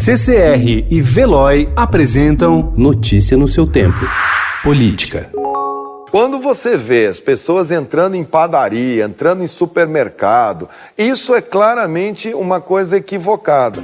CCR e Veloy apresentam Notícia no seu tempo. Política. Quando você vê as pessoas entrando em padaria, entrando em supermercado, isso é claramente uma coisa equivocada.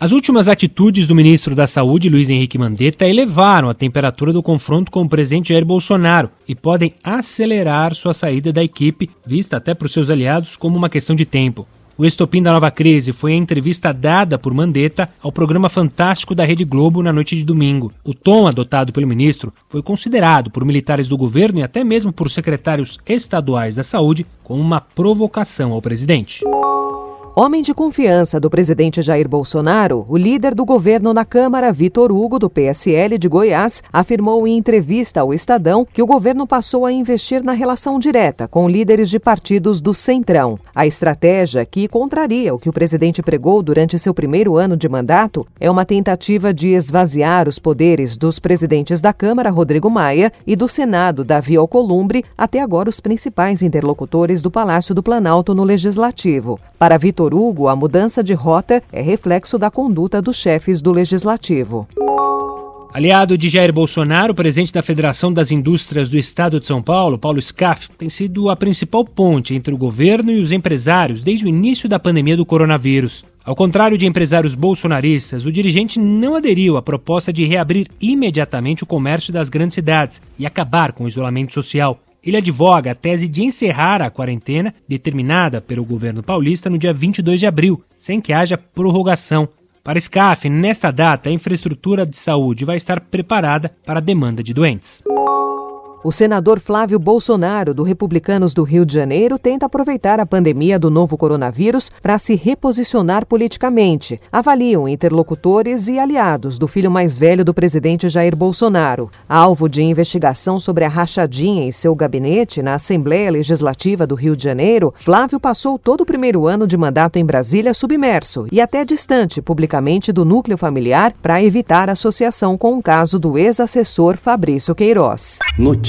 As últimas atitudes do ministro da Saúde, Luiz Henrique Mandetta, elevaram a temperatura do confronto com o presidente Jair Bolsonaro e podem acelerar sua saída da equipe, vista até por seus aliados como uma questão de tempo. O estopim da nova crise foi a entrevista dada por Mandetta ao programa Fantástico da Rede Globo na noite de domingo. O tom adotado pelo ministro foi considerado por militares do governo e até mesmo por secretários estaduais da saúde como uma provocação ao presidente. Homem de confiança do presidente Jair Bolsonaro, o líder do governo na Câmara, Vitor Hugo, do PSL de Goiás, afirmou em entrevista ao Estadão que o governo passou a investir na relação direta com líderes de partidos do Centrão. A estratégia, que contraria o que o presidente pregou durante seu primeiro ano de mandato, é uma tentativa de esvaziar os poderes dos presidentes da Câmara, Rodrigo Maia, e do Senado, Davi Alcolumbre, até agora os principais interlocutores do Palácio do Planalto no Legislativo. Para Vitor Vitor Hugo, a mudança de rota é reflexo da conduta dos chefes do legislativo. Aliado de Jair Bolsonaro, presidente da Federação das Indústrias do Estado de São Paulo, Paulo Scaff, tem sido a principal ponte entre o governo e os empresários desde o início da pandemia do coronavírus. Ao contrário de empresários bolsonaristas, o dirigente não aderiu à proposta de reabrir imediatamente o comércio das grandes cidades e acabar com o isolamento social. Ele advoga a tese de encerrar a quarentena determinada pelo governo paulista no dia 22 de abril, sem que haja prorrogação. Para SCAF, nesta data, a infraestrutura de saúde vai estar preparada para a demanda de doentes. O senador Flávio Bolsonaro, do Republicanos do Rio de Janeiro, tenta aproveitar a pandemia do novo coronavírus para se reposicionar politicamente, avaliam interlocutores e aliados do filho mais velho do presidente Jair Bolsonaro. Alvo de investigação sobre a rachadinha em seu gabinete na Assembleia Legislativa do Rio de Janeiro, Flávio passou todo o primeiro ano de mandato em Brasília submerso e até distante publicamente do núcleo familiar para evitar associação com o caso do ex-assessor Fabrício Queiroz. Notícia